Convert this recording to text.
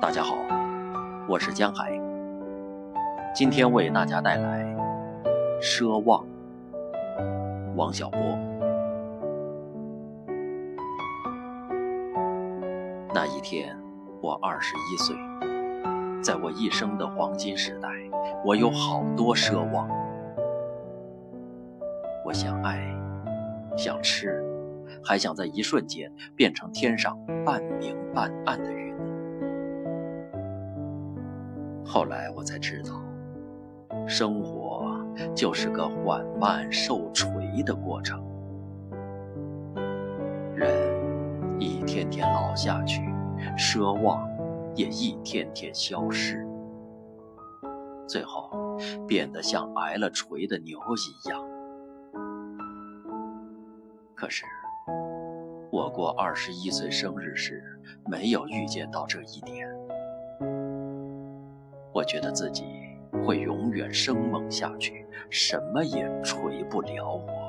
大家好，我是江海，今天为大家带来《奢望》。王小波。那一天，我二十一岁，在我一生的黄金时代，我有好多奢望。我想爱，想吃，还想在一瞬间变成天上半明半暗的云。后来我才知道，生活就是个缓慢受锤的过程。人一天天老下去，奢望也一天天消失，最后变得像挨了锤的牛一样。可是，我过二十一岁生日时，没有预见到这一点。我觉得自己会永远生猛下去，什么也锤不了我。